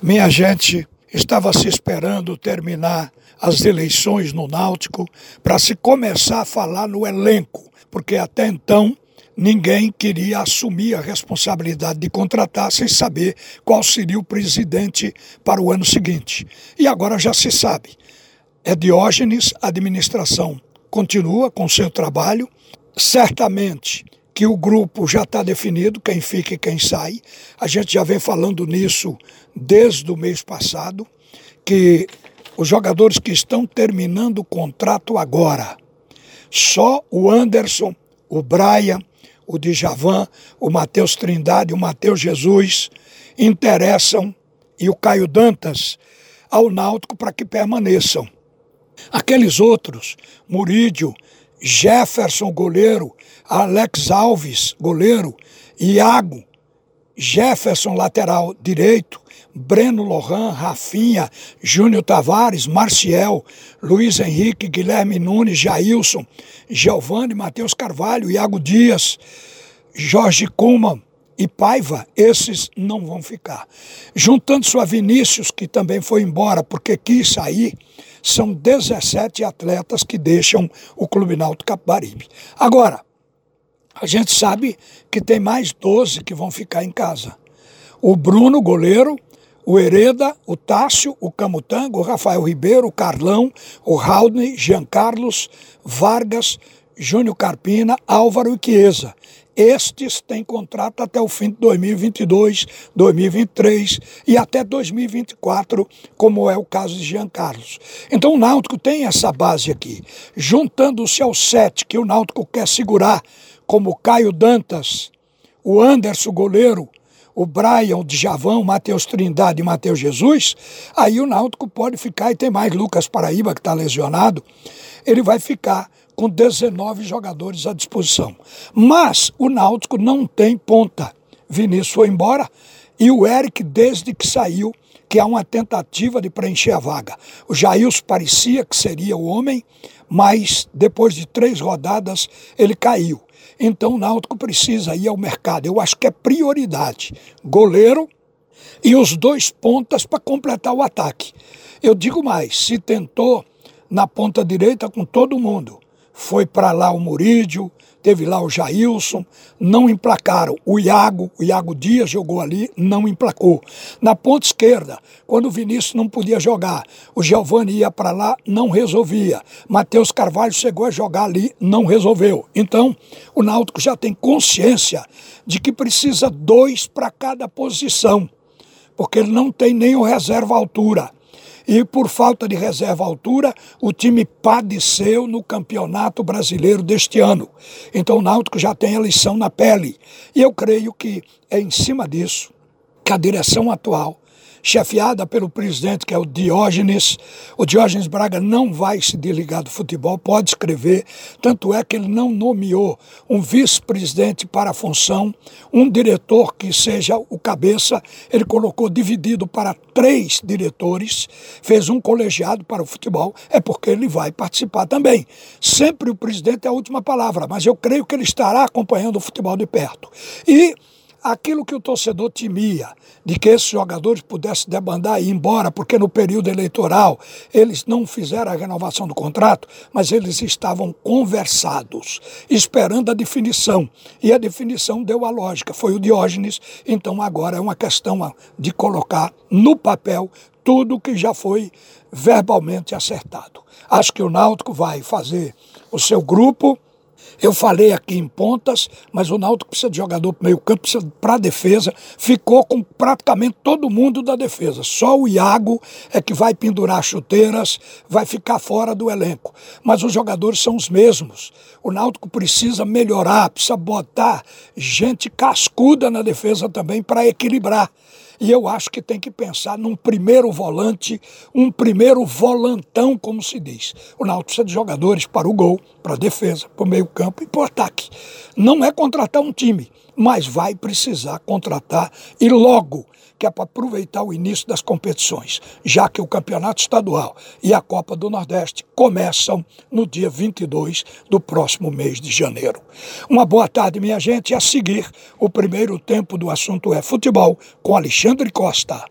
Minha gente, estava se esperando terminar as eleições no Náutico para se começar a falar no elenco, porque até então ninguém queria assumir a responsabilidade de contratar sem saber qual seria o presidente para o ano seguinte. E agora já se sabe. É Diógenes, a administração continua com seu trabalho. Certamente que o grupo já está definido, quem fica e quem sai. A gente já vem falando nisso desde o mês passado, que os jogadores que estão terminando o contrato agora, só o Anderson, o Brian, o Djavan, o Matheus Trindade, o Matheus Jesus interessam e o Caio Dantas ao Náutico para que permaneçam. Aqueles outros, Murídio, Jefferson, goleiro, Alex Alves, goleiro, Iago, Jefferson, lateral direito, Breno Lohan, Rafinha, Júnior Tavares, Marciel, Luiz Henrique, Guilherme Nunes, Jailson, Giovanni, Matheus Carvalho, Iago Dias, Jorge Kuma e Paiva, esses não vão ficar. Juntando-se a Vinícius, que também foi embora porque quis sair, são 17 atletas que deixam o Clube Náutico Capibaribe. Agora, a gente sabe que tem mais 12 que vão ficar em casa. O Bruno, goleiro, o Hereda, o Tássio, o Camutango, o Rafael Ribeiro, o Carlão, o Raudney, Jean Carlos, Vargas, Júnior Carpina, Álvaro e Chiesa. Estes têm contrato até o fim de 2022, 2023 e até 2024, como é o caso de Jean Carlos. Então o Náutico tem essa base aqui. Juntando-se ao sete que o Náutico quer segurar, como Caio Dantas, o Anderson goleiro, o Brian, o Djavão, o Matheus Trindade e Matheus Jesus, aí o Náutico pode ficar, e tem mais Lucas Paraíba que está lesionado, ele vai ficar com 19 jogadores à disposição. Mas o Náutico não tem ponta. Vinícius foi embora e o Eric, desde que saiu, que há uma tentativa de preencher a vaga. O Jails parecia que seria o homem, mas depois de três rodadas ele caiu. Então o Náutico precisa ir ao mercado. Eu acho que é prioridade. Goleiro e os dois pontas para completar o ataque. Eu digo mais, se tentou na ponta direita com todo mundo foi para lá o Murídio, teve lá o Jailson, não emplacaram. O Iago, o Iago Dias jogou ali, não emplacou. Na ponta esquerda, quando o Vinícius não podia jogar, o Giovani ia para lá, não resolvia. Matheus Carvalho chegou a jogar ali, não resolveu. Então, o Náutico já tem consciência de que precisa dois para cada posição, porque ele não tem nem o reserva altura. E por falta de reserva altura, o time padeceu no Campeonato Brasileiro deste ano. Então o Náutico já tem a lição na pele. E eu creio que é em cima disso que a direção atual chefiada pelo presidente, que é o Diógenes. O Diógenes Braga não vai se desligar do futebol, pode escrever, tanto é que ele não nomeou um vice-presidente para a função, um diretor que seja o cabeça, ele colocou dividido para três diretores, fez um colegiado para o futebol, é porque ele vai participar também. Sempre o presidente é a última palavra, mas eu creio que ele estará acompanhando o futebol de perto. E aquilo que o torcedor temia, de que esses jogadores pudessem debandar e ir embora, porque no período eleitoral eles não fizeram a renovação do contrato, mas eles estavam conversados, esperando a definição. E a definição deu a lógica, foi o Diógenes, então agora é uma questão de colocar no papel tudo que já foi verbalmente acertado. Acho que o Náutico vai fazer o seu grupo eu falei aqui em pontas, mas o Náutico precisa de jogador para meio campo, precisa para defesa. Ficou com praticamente todo mundo da defesa. Só o Iago é que vai pendurar chuteiras, vai ficar fora do elenco. Mas os jogadores são os mesmos. O Náutico precisa melhorar, precisa botar gente cascuda na defesa também para equilibrar. E eu acho que tem que pensar num primeiro volante, um primeiro volantão, como se diz. O Náutico precisa de jogadores para o gol, para a defesa, para o meio campo e para o ataque. Não é contratar um time, mas vai precisar contratar e logo que é para aproveitar o início das competições, já que o Campeonato Estadual e a Copa do Nordeste começam no dia 22 do próximo mês de janeiro. Uma boa tarde, minha gente, a seguir, o primeiro tempo do assunto é futebol com Alexandre Costa.